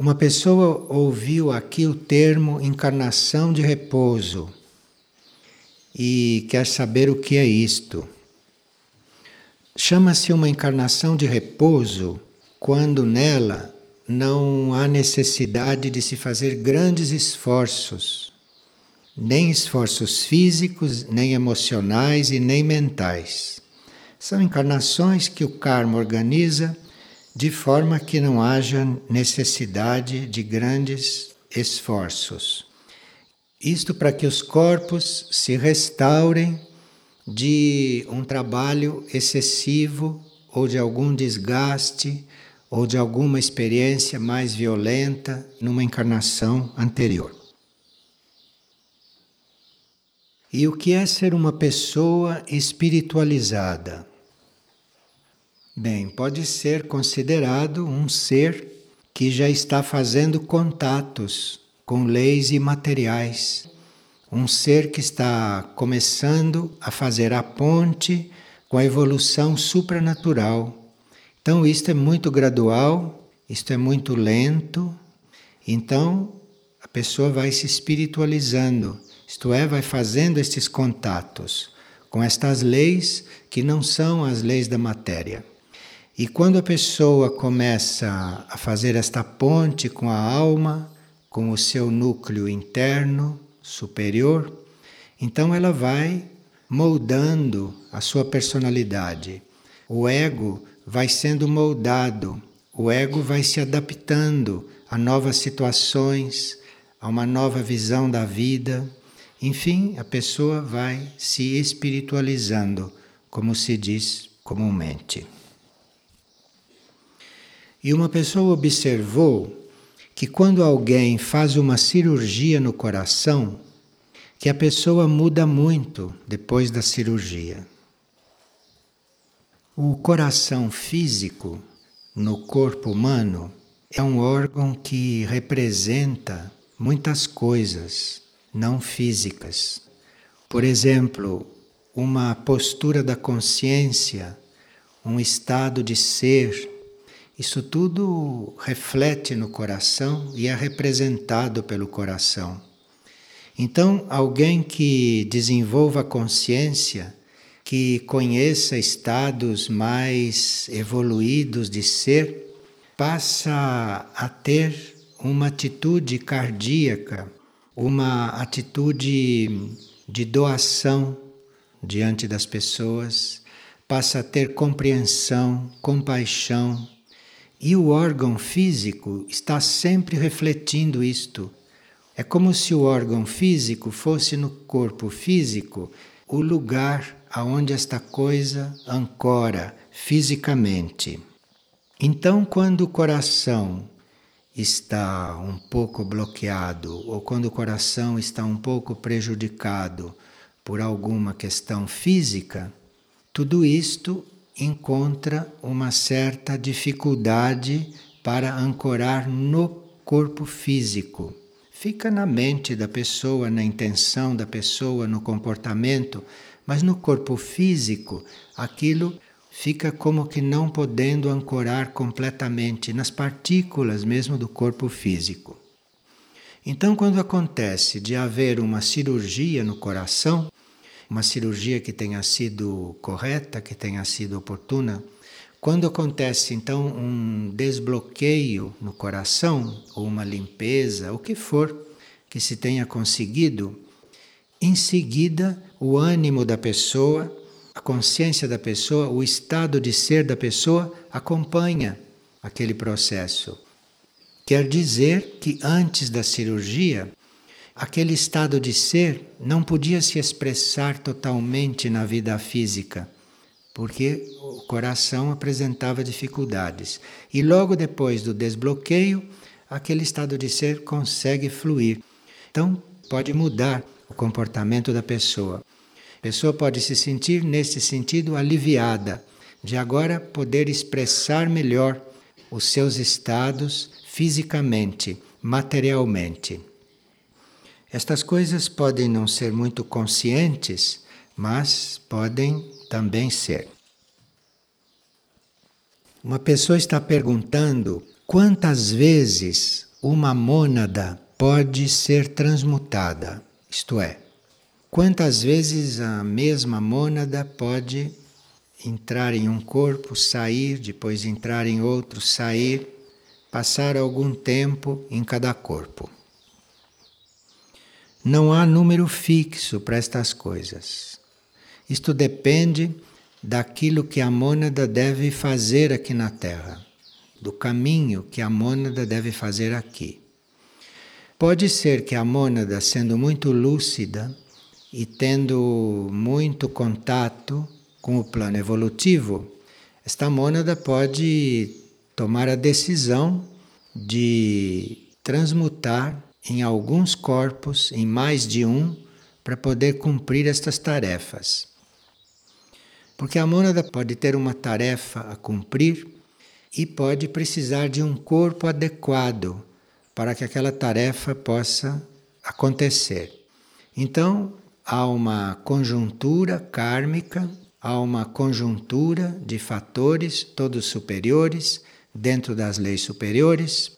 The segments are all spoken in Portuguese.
Uma pessoa ouviu aqui o termo encarnação de repouso e quer saber o que é isto. Chama-se uma encarnação de repouso quando nela não há necessidade de se fazer grandes esforços, nem esforços físicos, nem emocionais e nem mentais. São encarnações que o karma organiza de forma que não haja necessidade de grandes esforços. Isto para que os corpos se restaurem de um trabalho excessivo ou de algum desgaste ou de alguma experiência mais violenta numa encarnação anterior. E o que é ser uma pessoa espiritualizada? Bem, pode ser considerado um ser que já está fazendo contatos com leis imateriais, um ser que está começando a fazer a ponte com a evolução supranatural então, isto é muito gradual, isto é muito lento. Então, a pessoa vai se espiritualizando, isto é, vai fazendo estes contatos com estas leis que não são as leis da matéria. E quando a pessoa começa a fazer esta ponte com a alma, com o seu núcleo interno superior, então ela vai moldando a sua personalidade. O ego vai sendo moldado, o ego vai se adaptando a novas situações, a uma nova visão da vida. Enfim, a pessoa vai se espiritualizando, como se diz comumente. E uma pessoa observou que quando alguém faz uma cirurgia no coração, que a pessoa muda muito depois da cirurgia. O coração físico no corpo humano é um órgão que representa muitas coisas não físicas. Por exemplo, uma postura da consciência, um estado de ser. Isso tudo reflete no coração e é representado pelo coração. Então, alguém que desenvolva consciência que conheça estados mais evoluídos de ser, passa a ter uma atitude cardíaca, uma atitude de doação diante das pessoas, passa a ter compreensão, compaixão. E o órgão físico está sempre refletindo isto. É como se o órgão físico fosse no corpo físico o lugar aonde esta coisa ancora fisicamente. Então, quando o coração está um pouco bloqueado ou quando o coração está um pouco prejudicado por alguma questão física, tudo isto encontra uma certa dificuldade para ancorar no corpo físico. Fica na mente da pessoa, na intenção da pessoa, no comportamento, mas no corpo físico, aquilo fica como que não podendo ancorar completamente nas partículas mesmo do corpo físico. Então, quando acontece de haver uma cirurgia no coração, uma cirurgia que tenha sido correta, que tenha sido oportuna, quando acontece então um desbloqueio no coração, ou uma limpeza, o que for que se tenha conseguido, em seguida, o ânimo da pessoa, a consciência da pessoa, o estado de ser da pessoa acompanha aquele processo. Quer dizer que antes da cirurgia, aquele estado de ser não podia se expressar totalmente na vida física, porque o coração apresentava dificuldades. E logo depois do desbloqueio, aquele estado de ser consegue fluir. Então, pode mudar o comportamento da pessoa. A pessoa pode se sentir, nesse sentido, aliviada, de agora poder expressar melhor os seus estados fisicamente, materialmente. Estas coisas podem não ser muito conscientes, mas podem também ser. Uma pessoa está perguntando quantas vezes uma mônada pode ser transmutada, isto é, quantas vezes a mesma mônada pode entrar em um corpo, sair, depois entrar em outro, sair, passar algum tempo em cada corpo. Não há número fixo para estas coisas. Isto depende daquilo que a mônada deve fazer aqui na Terra, do caminho que a mônada deve fazer aqui. Pode ser que a mônada, sendo muito lúcida e tendo muito contato com o plano evolutivo, esta mônada pode tomar a decisão de transmutar em alguns corpos, em mais de um, para poder cumprir estas tarefas. Porque a mônada pode ter uma tarefa a cumprir e pode precisar de um corpo adequado para que aquela tarefa possa acontecer. Então, há uma conjuntura kármica, há uma conjuntura de fatores, todos superiores, dentro das leis superiores,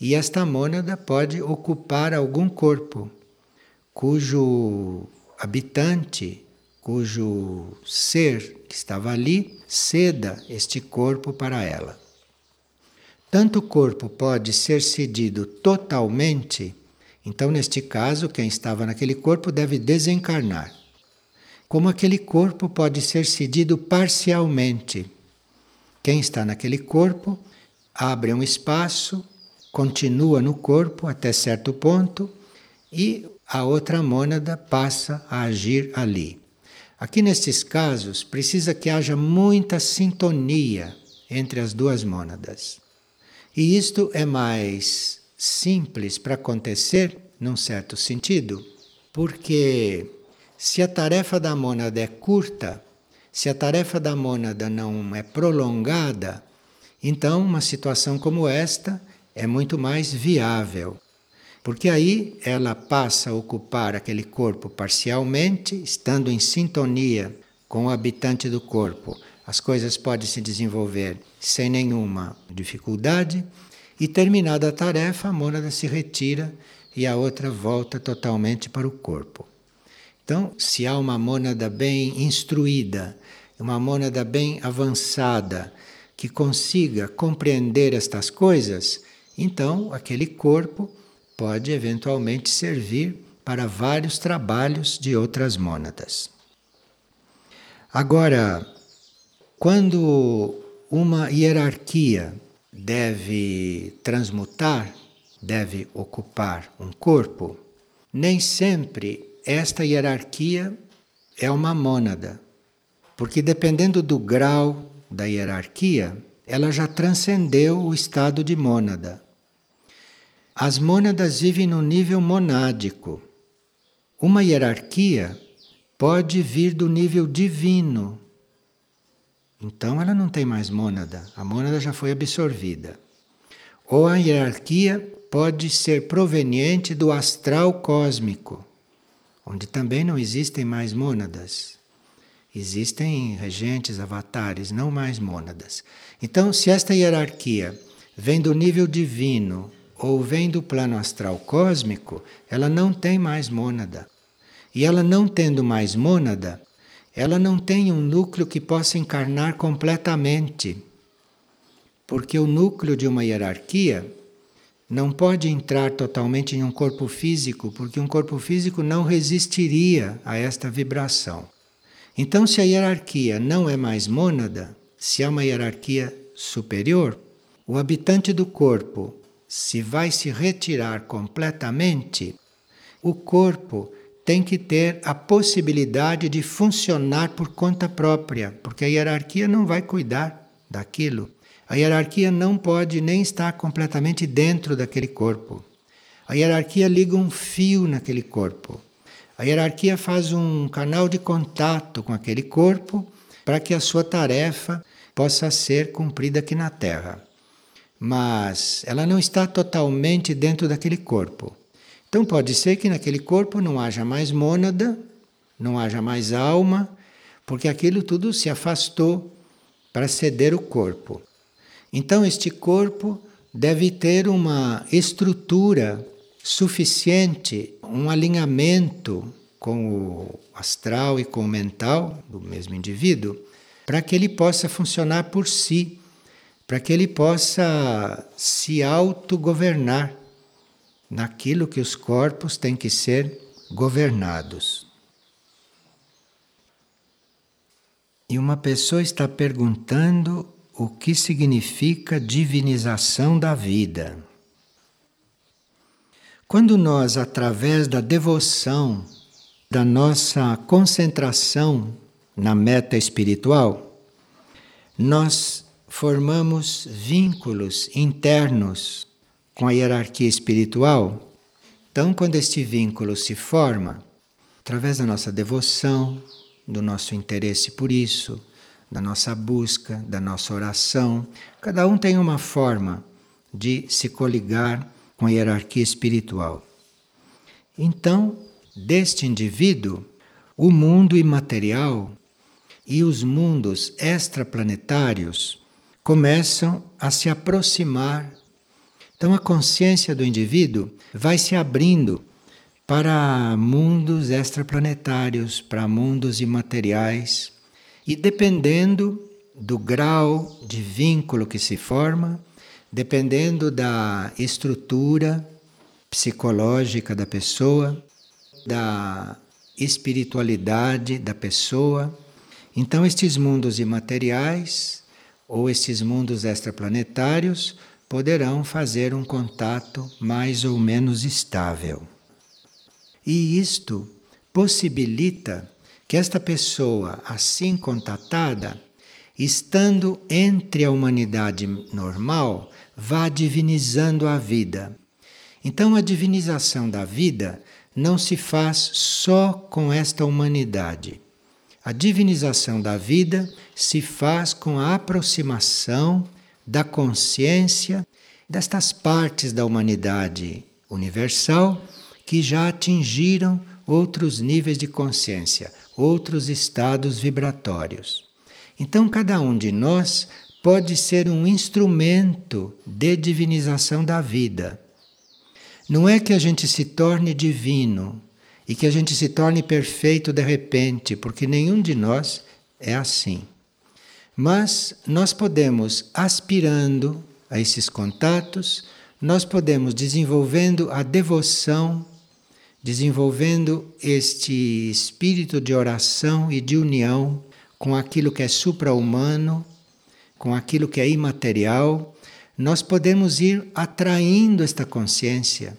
e esta mônada pode ocupar algum corpo cujo habitante, cujo ser que estava ali, ceda este corpo para ela. Tanto o corpo pode ser cedido totalmente, então, neste caso, quem estava naquele corpo deve desencarnar. Como aquele corpo pode ser cedido parcialmente. Quem está naquele corpo abre um espaço continua no corpo até certo ponto e a outra mônada passa a agir ali. Aqui nestes casos precisa que haja muita sintonia entre as duas mônadas. E isto é mais simples para acontecer, num certo sentido, porque se a tarefa da mônada é curta, se a tarefa da mônada não é prolongada, então uma situação como esta é muito mais viável. Porque aí ela passa a ocupar aquele corpo parcialmente, estando em sintonia com o habitante do corpo. As coisas podem se desenvolver sem nenhuma dificuldade, e terminada a tarefa, a mônada se retira e a outra volta totalmente para o corpo. Então, se há uma mônada bem instruída, uma mônada bem avançada, que consiga compreender estas coisas, então, aquele corpo pode eventualmente servir para vários trabalhos de outras mônadas. Agora, quando uma hierarquia deve transmutar, deve ocupar um corpo, nem sempre esta hierarquia é uma mônada, porque dependendo do grau da hierarquia, ela já transcendeu o estado de mônada. As mônadas vivem no nível monádico. Uma hierarquia pode vir do nível divino. Então ela não tem mais mônada, a mônada já foi absorvida. Ou a hierarquia pode ser proveniente do astral cósmico, onde também não existem mais mônadas. Existem regentes, avatares, não mais mônadas. Então, se esta hierarquia vem do nível divino ou vem do plano astral cósmico, ela não tem mais mônada. E ela não tendo mais mônada, ela não tem um núcleo que possa encarnar completamente. Porque o núcleo de uma hierarquia não pode entrar totalmente em um corpo físico, porque um corpo físico não resistiria a esta vibração. Então, se a hierarquia não é mais mônada, se é uma hierarquia superior, o habitante do corpo se vai se retirar completamente, o corpo tem que ter a possibilidade de funcionar por conta própria, porque a hierarquia não vai cuidar daquilo. A hierarquia não pode nem estar completamente dentro daquele corpo. A hierarquia liga um fio naquele corpo. A hierarquia faz um canal de contato com aquele corpo para que a sua tarefa possa ser cumprida aqui na Terra mas ela não está totalmente dentro daquele corpo. Então pode ser que naquele corpo não haja mais mônada, não haja mais alma, porque aquilo tudo se afastou para ceder o corpo. Então este corpo deve ter uma estrutura suficiente, um alinhamento com o astral e com o mental do mesmo indivíduo, para que ele possa funcionar por si, para que ele possa se autogovernar naquilo que os corpos têm que ser governados. E uma pessoa está perguntando o que significa divinização da vida. Quando nós, através da devoção, da nossa concentração na meta espiritual, nós formamos vínculos internos com a hierarquia espiritual. Então, quando este vínculo se forma, através da nossa devoção, do nosso interesse por isso, da nossa busca, da nossa oração, cada um tem uma forma de se coligar com a hierarquia espiritual. Então, deste indivíduo, o mundo imaterial e os mundos extraplanetários começam a se aproximar. Então, a consciência do indivíduo vai se abrindo para mundos extraplanetários, para mundos imateriais, e dependendo do grau de vínculo que se forma, dependendo da estrutura psicológica da pessoa, da espiritualidade da pessoa. Então, estes mundos imateriais ou estes mundos extraplanetários poderão fazer um contato mais ou menos estável. E isto possibilita que esta pessoa, assim contatada, estando entre a humanidade normal, vá divinizando a vida. Então, a divinização da vida não se faz só com esta humanidade. A divinização da vida se faz com a aproximação da consciência destas partes da humanidade universal que já atingiram outros níveis de consciência, outros estados vibratórios. Então, cada um de nós pode ser um instrumento de divinização da vida. Não é que a gente se torne divino e que a gente se torne perfeito de repente, porque nenhum de nós é assim. Mas nós podemos, aspirando a esses contatos, nós podemos desenvolvendo a devoção, desenvolvendo este espírito de oração e de união com aquilo que é supra-humano com aquilo que é imaterial, nós podemos ir atraindo esta consciência.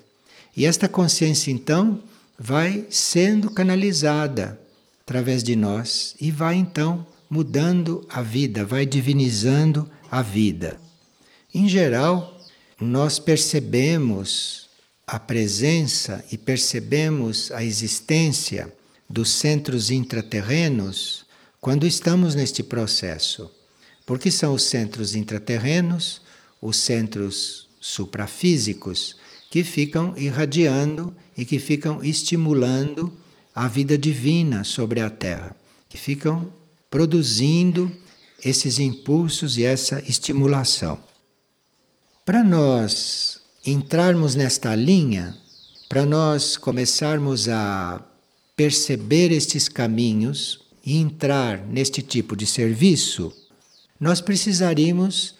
E esta consciência, então, vai sendo canalizada através de nós e vai, então, mudando a vida, vai divinizando a vida. Em geral, nós percebemos a presença e percebemos a existência dos centros intraterrenos quando estamos neste processo. Porque são os centros intraterrenos, os centros suprafísicos, que ficam irradiando e que ficam estimulando a vida divina sobre a Terra, que ficam produzindo esses impulsos e essa estimulação. Para nós entrarmos nesta linha, para nós começarmos a perceber estes caminhos e entrar neste tipo de serviço, nós precisaríamos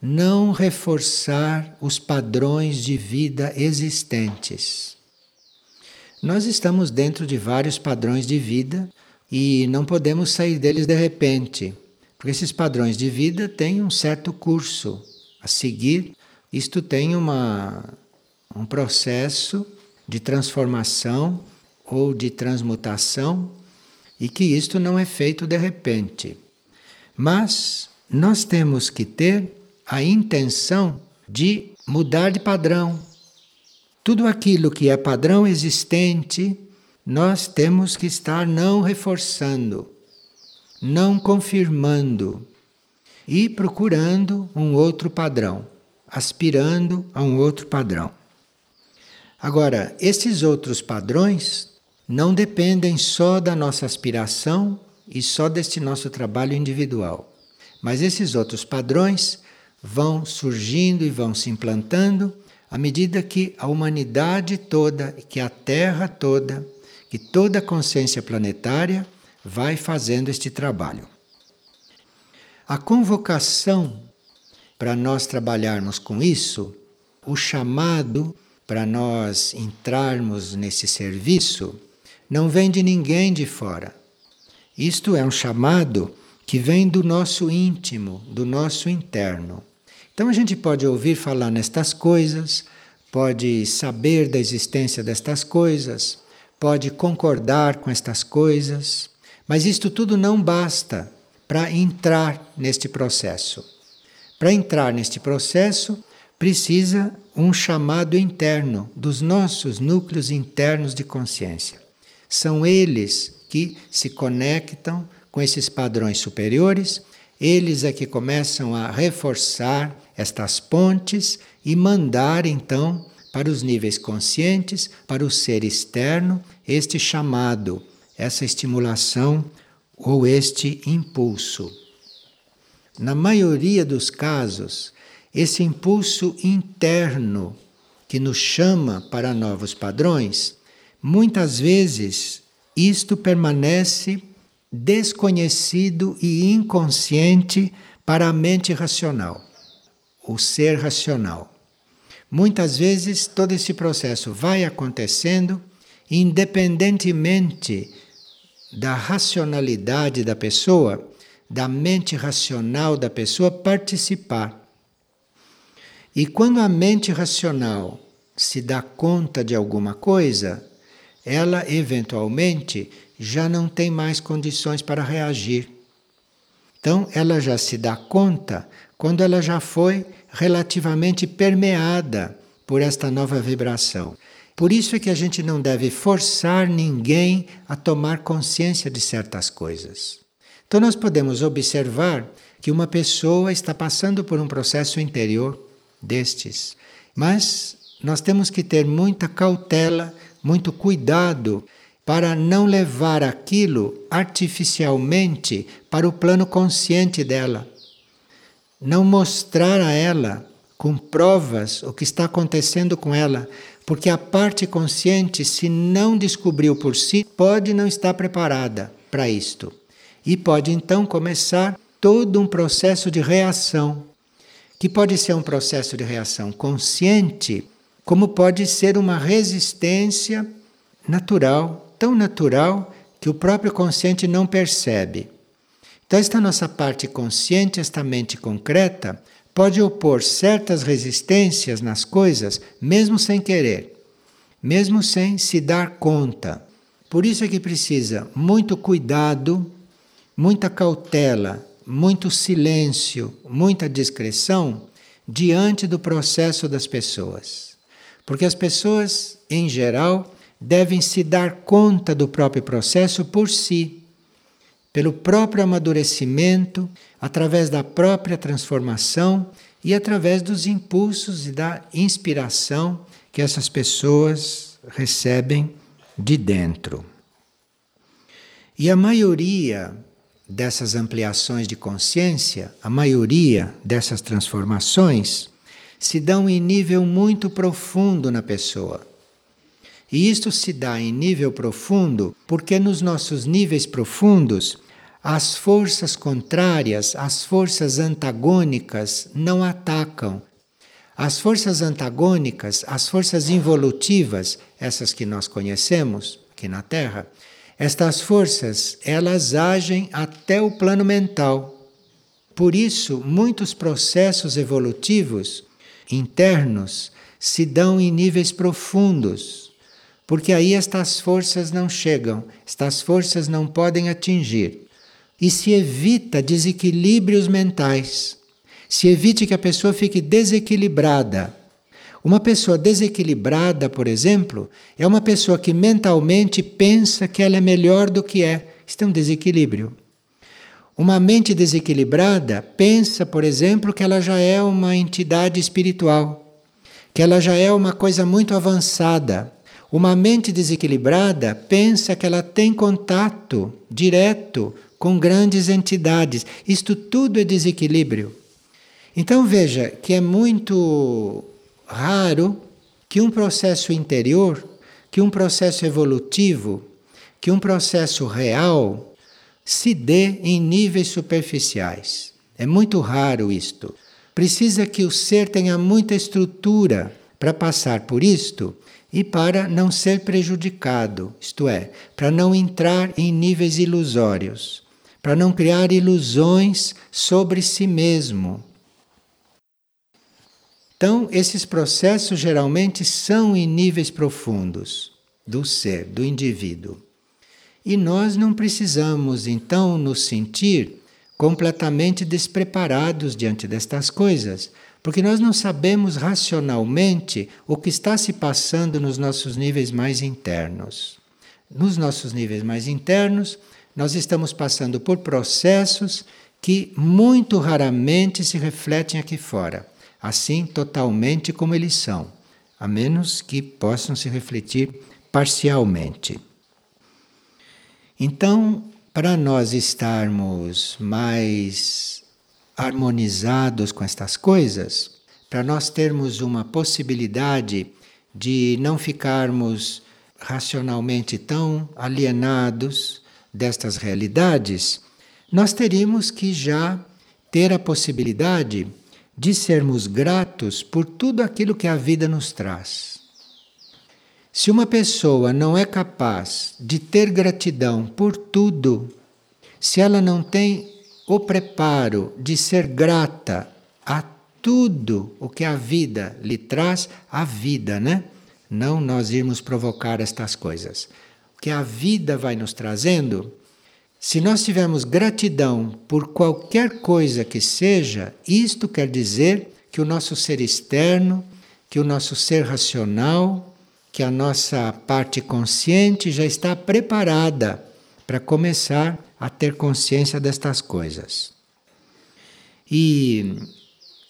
não reforçar os padrões de vida existentes. Nós estamos dentro de vários padrões de vida e não podemos sair deles de repente, porque esses padrões de vida têm um certo curso a seguir. Isto tem uma, um processo de transformação ou de transmutação e que isto não é feito de repente. Mas nós temos que ter a intenção de mudar de padrão. Tudo aquilo que é padrão existente, nós temos que estar não reforçando, não confirmando e procurando um outro padrão, aspirando a um outro padrão. Agora, esses outros padrões não dependem só da nossa aspiração e só deste nosso trabalho individual. Mas esses outros padrões vão surgindo e vão se implantando à medida que a humanidade toda, que a Terra toda, que toda a consciência planetária vai fazendo este trabalho. A convocação para nós trabalharmos com isso, o chamado para nós entrarmos nesse serviço, não vem de ninguém de fora. Isto é um chamado que vem do nosso íntimo, do nosso interno. Então a gente pode ouvir falar nestas coisas, pode saber da existência destas coisas, pode concordar com estas coisas, mas isto tudo não basta para entrar neste processo. Para entrar neste processo, precisa um chamado interno dos nossos núcleos internos de consciência. São eles que se conectam com esses padrões superiores eles é que começam a reforçar estas pontes e mandar então para os níveis conscientes, para o ser externo, este chamado, essa estimulação ou este impulso. Na maioria dos casos, esse impulso interno que nos chama para novos padrões, muitas vezes isto permanece desconhecido e inconsciente para a mente racional, o ser racional. Muitas vezes todo esse processo vai acontecendo independentemente da racionalidade da pessoa, da mente racional da pessoa participar. E quando a mente racional se dá conta de alguma coisa, ela eventualmente já não tem mais condições para reagir. Então, ela já se dá conta quando ela já foi relativamente permeada por esta nova vibração. Por isso é que a gente não deve forçar ninguém a tomar consciência de certas coisas. Então, nós podemos observar que uma pessoa está passando por um processo interior destes, mas nós temos que ter muita cautela, muito cuidado para não levar aquilo artificialmente para o plano consciente dela. Não mostrar a ela com provas o que está acontecendo com ela, porque a parte consciente, se não descobriu por si, pode não estar preparada para isto. E pode então começar todo um processo de reação, que pode ser um processo de reação consciente, como pode ser uma resistência natural tão natural que o próprio consciente não percebe. Então, esta nossa parte consciente, esta mente concreta, pode opor certas resistências nas coisas, mesmo sem querer, mesmo sem se dar conta. Por isso é que precisa muito cuidado, muita cautela, muito silêncio, muita discrição diante do processo das pessoas. Porque as pessoas, em geral, devem se dar conta do próprio processo por si, pelo próprio amadurecimento, através da própria transformação e através dos impulsos e da inspiração que essas pessoas recebem de dentro. E a maioria dessas ampliações de consciência, a maioria dessas transformações, se dão em nível muito profundo na pessoa. E isto se dá em nível profundo porque nos nossos níveis profundos as forças contrárias, as forças antagônicas não atacam. As forças antagônicas, as forças involutivas, essas que nós conhecemos aqui na Terra, estas forças, elas agem até o plano mental. Por isso, muitos processos evolutivos internos se dão em níveis profundos porque aí estas forças não chegam, estas forças não podem atingir. E se evita desequilíbrios mentais. Se evite que a pessoa fique desequilibrada. Uma pessoa desequilibrada, por exemplo, é uma pessoa que mentalmente pensa que ela é melhor do que é. Isto é um desequilíbrio. Uma mente desequilibrada pensa, por exemplo, que ela já é uma entidade espiritual, que ela já é uma coisa muito avançada. Uma mente desequilibrada pensa que ela tem contato direto com grandes entidades. Isto tudo é desequilíbrio. Então veja que é muito raro que um processo interior, que um processo evolutivo, que um processo real se dê em níveis superficiais. É muito raro isto. Precisa que o ser tenha muita estrutura para passar por isto e para não ser prejudicado, isto é, para não entrar em níveis ilusórios, para não criar ilusões sobre si mesmo. Então, esses processos geralmente são em níveis profundos do ser, do indivíduo. E nós não precisamos então nos sentir completamente despreparados diante destas coisas, porque nós não sabemos racionalmente o que está se passando nos nossos níveis mais internos. Nos nossos níveis mais internos, nós estamos passando por processos que muito raramente se refletem aqui fora, assim totalmente como eles são, a menos que possam se refletir parcialmente. Então, para nós estarmos mais harmonizados com estas coisas, para nós termos uma possibilidade de não ficarmos racionalmente tão alienados destas realidades, nós teríamos que já ter a possibilidade de sermos gratos por tudo aquilo que a vida nos traz. Se uma pessoa não é capaz de ter gratidão por tudo, se ela não tem o preparo de ser grata a tudo o que a vida lhe traz, a vida, né? Não nós irmos provocar estas coisas. O que a vida vai nos trazendo, se nós tivermos gratidão por qualquer coisa que seja, isto quer dizer que o nosso ser externo, que o nosso ser racional, que a nossa parte consciente já está preparada para começar a ter consciência destas coisas. E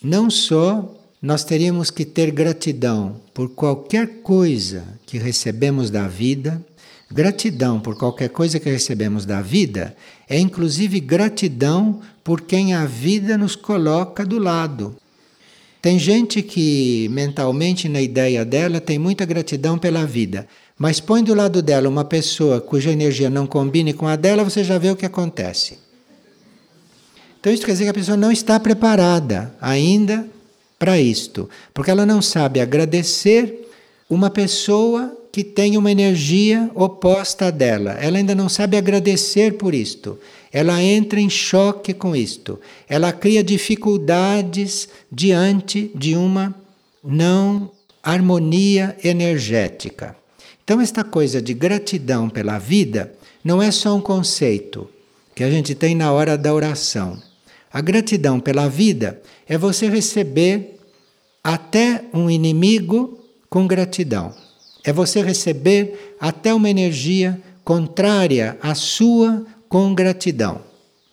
não só nós teríamos que ter gratidão por qualquer coisa que recebemos da vida, gratidão por qualquer coisa que recebemos da vida é inclusive gratidão por quem a vida nos coloca do lado. Tem gente que mentalmente, na ideia dela, tem muita gratidão pela vida, mas põe do lado dela uma pessoa cuja energia não combine com a dela, você já vê o que acontece. Então, isso quer dizer que a pessoa não está preparada ainda para isto, porque ela não sabe agradecer uma pessoa que tem uma energia oposta à dela. Ela ainda não sabe agradecer por isto ela entra em choque com isto. Ela cria dificuldades diante de uma não harmonia energética. Então, esta coisa de gratidão pela vida não é só um conceito que a gente tem na hora da oração. A gratidão pela vida é você receber até um inimigo com gratidão. É você receber até uma energia contrária à sua com gratidão.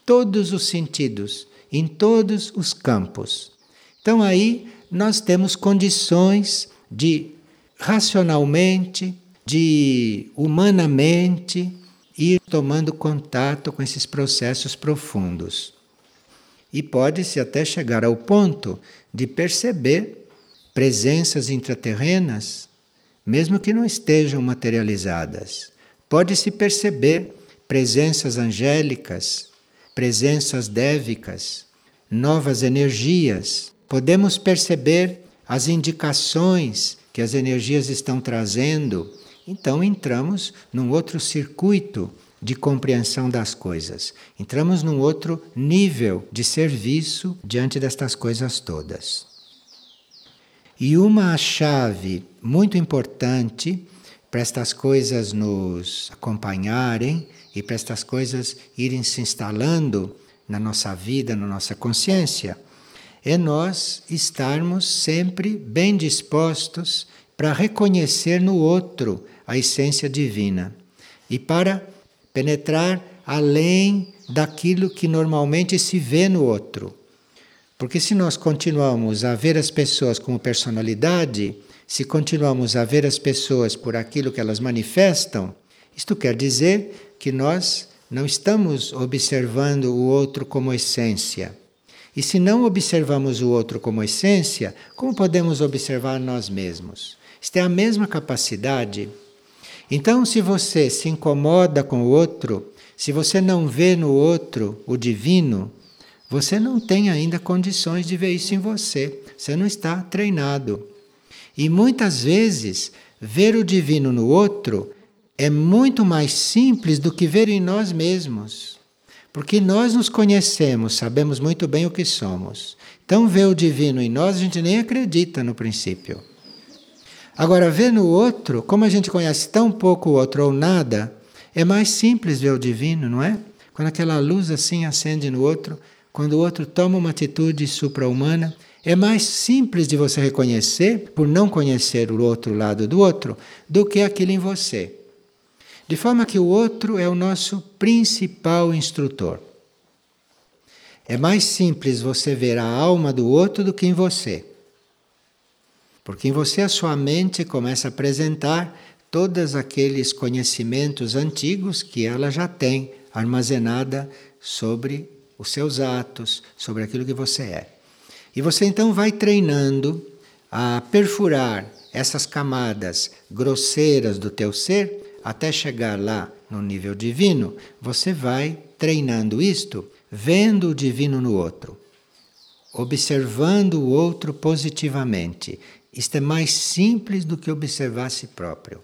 Todos os sentidos, em todos os campos. Então aí nós temos condições de racionalmente, de humanamente ir tomando contato com esses processos profundos. E pode-se até chegar ao ponto de perceber presenças intraterrenas, mesmo que não estejam materializadas. Pode-se perceber presenças angélicas, presenças dévicas, novas energias. Podemos perceber as indicações que as energias estão trazendo. Então entramos num outro circuito de compreensão das coisas. Entramos num outro nível de serviço diante destas coisas todas. E uma chave muito importante para estas coisas nos acompanharem e para estas coisas irem se instalando na nossa vida, na nossa consciência, é nós estarmos sempre bem dispostos para reconhecer no outro a essência divina e para penetrar além daquilo que normalmente se vê no outro. Porque se nós continuamos a ver as pessoas como personalidade, se continuamos a ver as pessoas por aquilo que elas manifestam, isto quer dizer que nós não estamos observando o outro como essência. E se não observamos o outro como essência, como podemos observar nós mesmos? Isto é a mesma capacidade. Então, se você se incomoda com o outro, se você não vê no outro o divino, você não tem ainda condições de ver isso em você. Você não está treinado. E muitas vezes, ver o divino no outro é muito mais simples do que ver em nós mesmos. Porque nós nos conhecemos, sabemos muito bem o que somos. Então, ver o divino em nós, a gente nem acredita no princípio. Agora, ver no outro, como a gente conhece tão pouco o outro ou nada, é mais simples ver o divino, não é? Quando aquela luz assim acende no outro, quando o outro toma uma atitude supra-humana, é mais simples de você reconhecer, por não conhecer o outro lado do outro, do que aquilo em você. De forma que o outro é o nosso principal instrutor. É mais simples você ver a alma do outro do que em você. Porque em você a sua mente começa a apresentar todos aqueles conhecimentos antigos que ela já tem armazenada sobre os seus atos, sobre aquilo que você é. E você então vai treinando a perfurar essas camadas grosseiras do teu ser até chegar lá no nível divino, você vai treinando isto, vendo o divino no outro, observando o outro positivamente. Isto é mais simples do que observar a si próprio.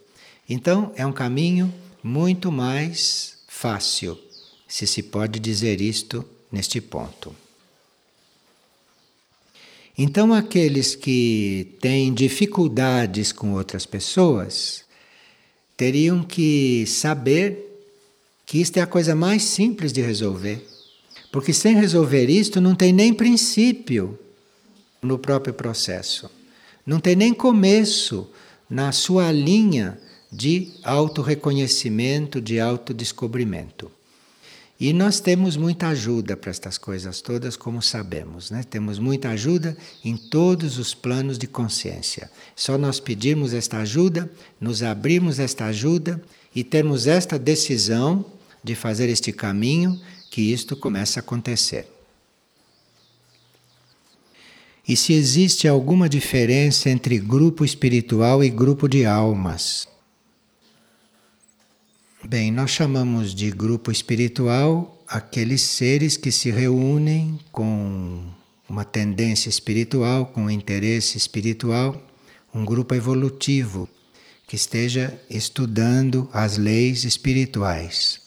Então, é um caminho muito mais fácil, se se pode dizer isto neste ponto. Então, aqueles que têm dificuldades com outras pessoas, teriam que saber que isto é a coisa mais simples de resolver. Porque sem resolver isto não tem nem princípio no próprio processo. Não tem nem começo na sua linha de autorreconhecimento, de autodescobrimento. E nós temos muita ajuda para estas coisas todas, como sabemos, né? Temos muita ajuda em todos os planos de consciência. Só nós pedirmos esta ajuda, nos abrirmos esta ajuda e termos esta decisão de fazer este caminho, que isto começa a acontecer. E se existe alguma diferença entre grupo espiritual e grupo de almas? Bem, nós chamamos de grupo espiritual aqueles seres que se reúnem com uma tendência espiritual, com um interesse espiritual, um grupo evolutivo que esteja estudando as leis espirituais.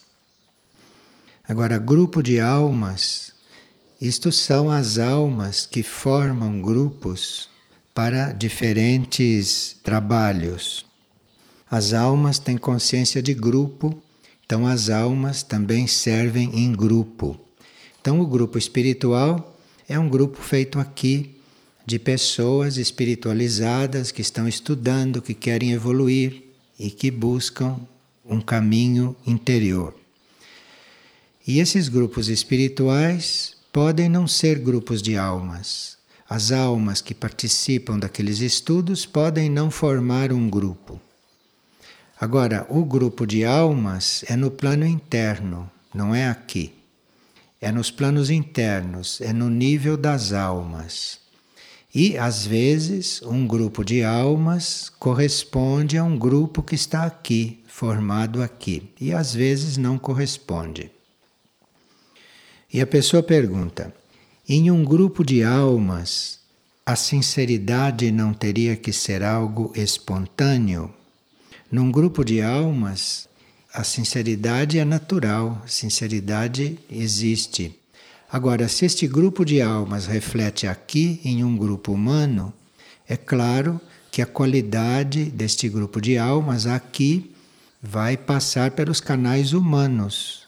Agora, grupo de almas, isto são as almas que formam grupos para diferentes trabalhos. As almas têm consciência de grupo, então as almas também servem em grupo. Então, o grupo espiritual é um grupo feito aqui de pessoas espiritualizadas que estão estudando, que querem evoluir e que buscam um caminho interior. E esses grupos espirituais podem não ser grupos de almas. As almas que participam daqueles estudos podem não formar um grupo. Agora, o grupo de almas é no plano interno, não é aqui. É nos planos internos, é no nível das almas. E, às vezes, um grupo de almas corresponde a um grupo que está aqui, formado aqui. E, às vezes, não corresponde. E a pessoa pergunta: em um grupo de almas, a sinceridade não teria que ser algo espontâneo? Num grupo de almas, a sinceridade é natural, a sinceridade existe. Agora, se este grupo de almas reflete aqui em um grupo humano, é claro que a qualidade deste grupo de almas aqui vai passar pelos canais humanos.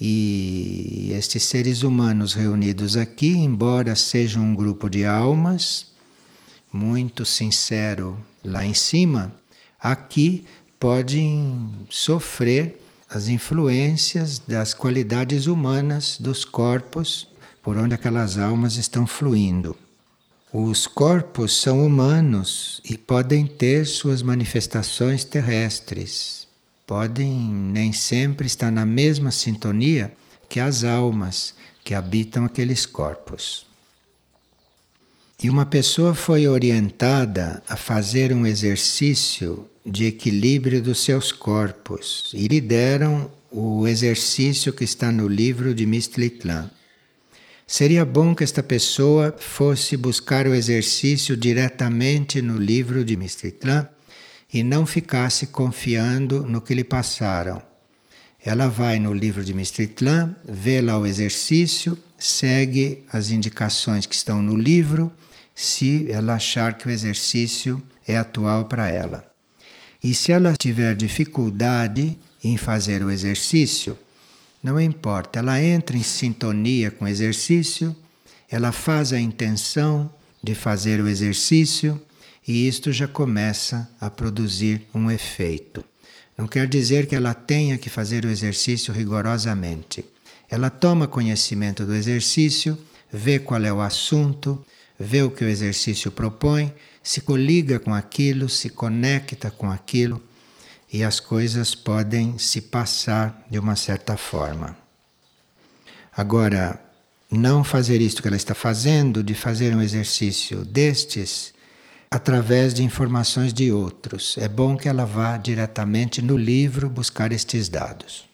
E estes seres humanos reunidos aqui, embora sejam um grupo de almas muito sincero lá em cima, aqui podem sofrer as influências das qualidades humanas dos corpos por onde aquelas almas estão fluindo. Os corpos são humanos e podem ter suas manifestações terrestres, podem nem sempre estar na mesma sintonia que as almas, que habitam aqueles corpos. E uma pessoa foi orientada a fazer um exercício de equilíbrio dos seus corpos e lhe deram o exercício que está no livro de Mistritlan. Seria bom que esta pessoa fosse buscar o exercício diretamente no livro de Mistritlan e não ficasse confiando no que lhe passaram. Ela vai no livro de Mistritlan, vê lá o exercício, segue as indicações que estão no livro, se ela achar que o exercício é atual para ela. E se ela tiver dificuldade em fazer o exercício, não importa, ela entra em sintonia com o exercício, ela faz a intenção de fazer o exercício e isto já começa a produzir um efeito. Não quer dizer que ela tenha que fazer o exercício rigorosamente. Ela toma conhecimento do exercício, vê qual é o assunto, vê o que o exercício propõe, se coliga com aquilo, se conecta com aquilo e as coisas podem se passar de uma certa forma. Agora, não fazer isto que ela está fazendo, de fazer um exercício destes, através de informações de outros. É bom que ela vá diretamente no livro buscar estes dados.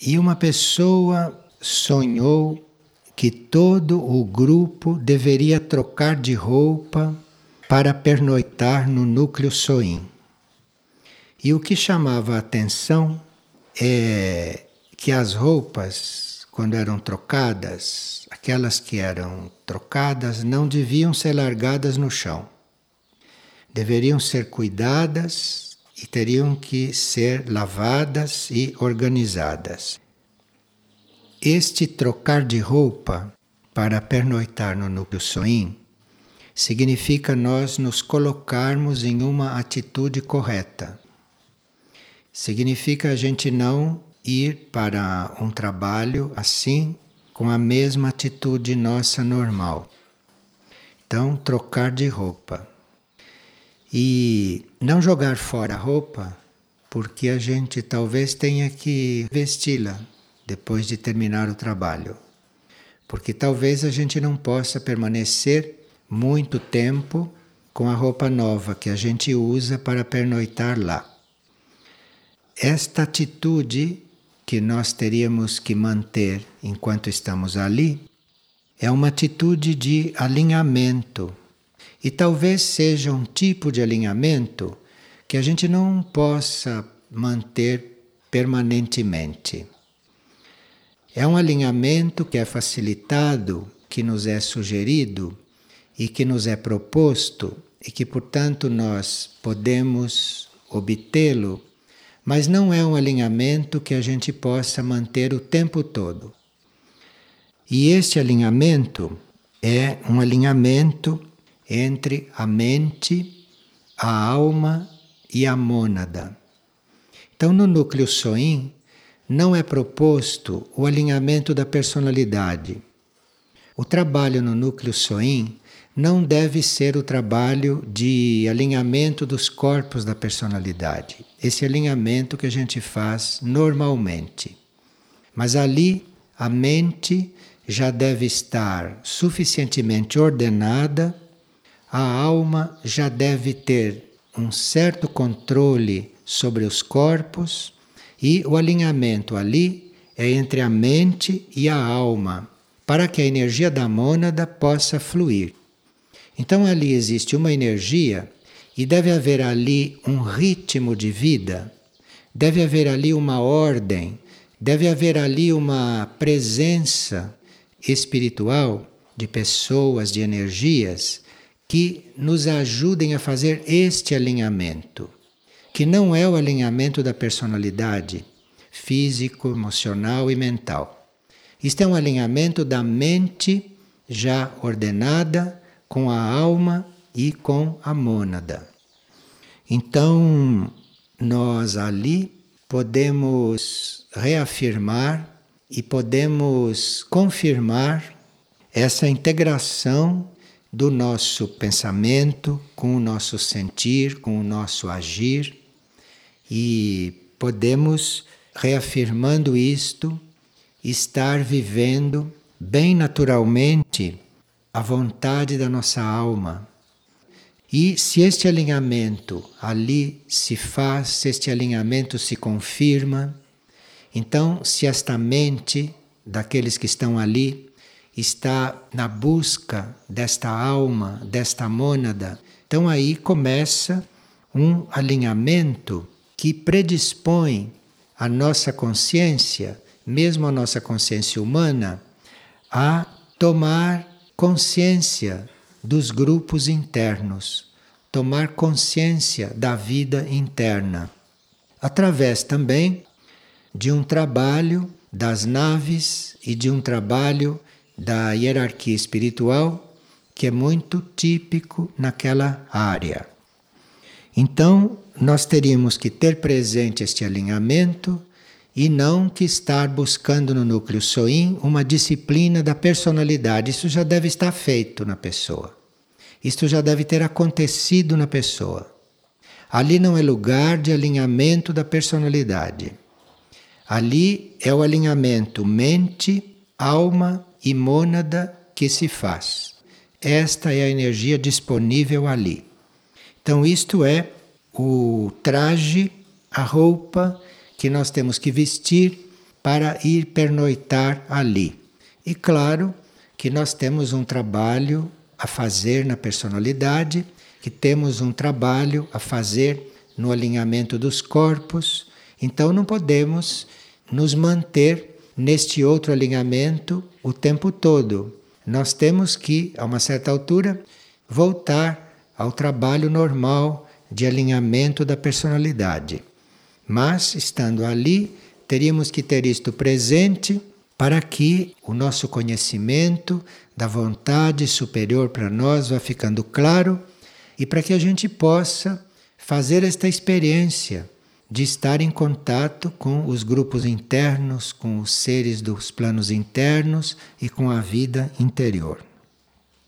E uma pessoa sonhou que todo o grupo deveria trocar de roupa para pernoitar no núcleo Soim. E o que chamava a atenção é que as roupas, quando eram trocadas, aquelas que eram trocadas não deviam ser largadas no chão. Deveriam ser cuidadas e teriam que ser lavadas e organizadas. Este trocar de roupa para pernoitar no núcleo soim significa nós nos colocarmos em uma atitude correta. Significa a gente não ir para um trabalho assim com a mesma atitude nossa normal. Então, trocar de roupa. E não jogar fora a roupa, porque a gente talvez tenha que vesti-la depois de terminar o trabalho. Porque talvez a gente não possa permanecer muito tempo com a roupa nova que a gente usa para pernoitar lá. Esta atitude que nós teríamos que manter enquanto estamos ali é uma atitude de alinhamento. E talvez seja um tipo de alinhamento que a gente não possa manter permanentemente. É um alinhamento que é facilitado, que nos é sugerido e que nos é proposto e que, portanto, nós podemos obtê-lo, mas não é um alinhamento que a gente possa manter o tempo todo. E este alinhamento é um alinhamento entre a mente, a alma e a mônada. Então, no núcleo Soin, não é proposto o alinhamento da personalidade. O trabalho no núcleo Soin não deve ser o trabalho de alinhamento dos corpos da personalidade. Esse alinhamento que a gente faz normalmente. Mas ali a mente já deve estar suficientemente ordenada, a alma já deve ter um certo controle sobre os corpos e o alinhamento ali é entre a mente e a alma, para que a energia da mônada possa fluir. Então ali existe uma energia e deve haver ali um ritmo de vida, deve haver ali uma ordem, deve haver ali uma presença espiritual de pessoas, de energias que nos ajudem a fazer este alinhamento que não é o alinhamento da personalidade físico, emocional e mental. Isto é um alinhamento da mente já ordenada com a alma e com a mônada. Então, nós ali podemos reafirmar e podemos confirmar essa integração do nosso pensamento com o nosso sentir, com o nosso agir e podemos, reafirmando isto, estar vivendo bem naturalmente a vontade da nossa alma. E se este alinhamento ali se faz, se este alinhamento se confirma, então, se esta mente daqueles que estão ali está na busca desta alma, desta mônada, então aí começa um alinhamento que predispõe a nossa consciência, mesmo a nossa consciência humana, a tomar consciência dos grupos internos, tomar consciência da vida interna, através também de um trabalho das naves e de um trabalho da hierarquia espiritual que é muito típico naquela área. Então, nós teríamos que ter presente este alinhamento e não que estar buscando no núcleo Soin uma disciplina da personalidade. Isso já deve estar feito na pessoa. Isto já deve ter acontecido na pessoa. Ali não é lugar de alinhamento da personalidade. Ali é o alinhamento mente, alma e mônada que se faz. Esta é a energia disponível ali. Então, isto é o traje, a roupa que nós temos que vestir para ir pernoitar ali. E claro que nós temos um trabalho a fazer na personalidade, que temos um trabalho a fazer no alinhamento dos corpos, então não podemos nos manter neste outro alinhamento o tempo todo. Nós temos que, a uma certa altura, voltar ao trabalho normal de alinhamento da personalidade. Mas, estando ali, teríamos que ter isto presente para que o nosso conhecimento da vontade superior para nós vá ficando claro e para que a gente possa fazer esta experiência de estar em contato com os grupos internos, com os seres dos planos internos e com a vida interior.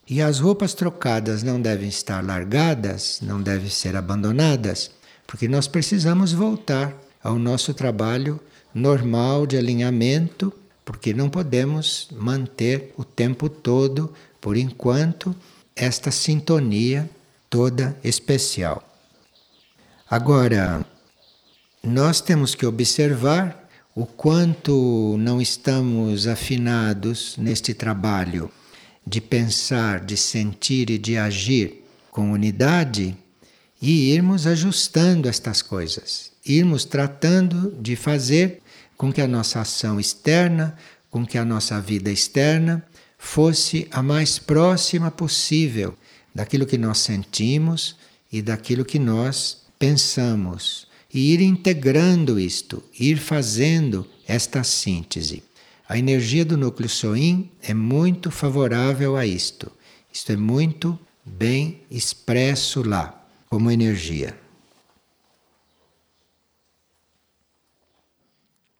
E as roupas trocadas não devem estar largadas, não devem ser abandonadas, porque nós precisamos voltar ao nosso trabalho normal de alinhamento, porque não podemos manter o tempo todo, por enquanto, esta sintonia toda especial. Agora, nós temos que observar o quanto não estamos afinados neste trabalho de pensar, de sentir e de agir com unidade e irmos ajustando estas coisas, irmos tratando de fazer com que a nossa ação externa, com que a nossa vida externa fosse a mais próxima possível daquilo que nós sentimos e daquilo que nós pensamos. E ir integrando isto, ir fazendo esta síntese. A energia do núcleo Soin é muito favorável a isto. Isto é muito bem expresso lá como energia.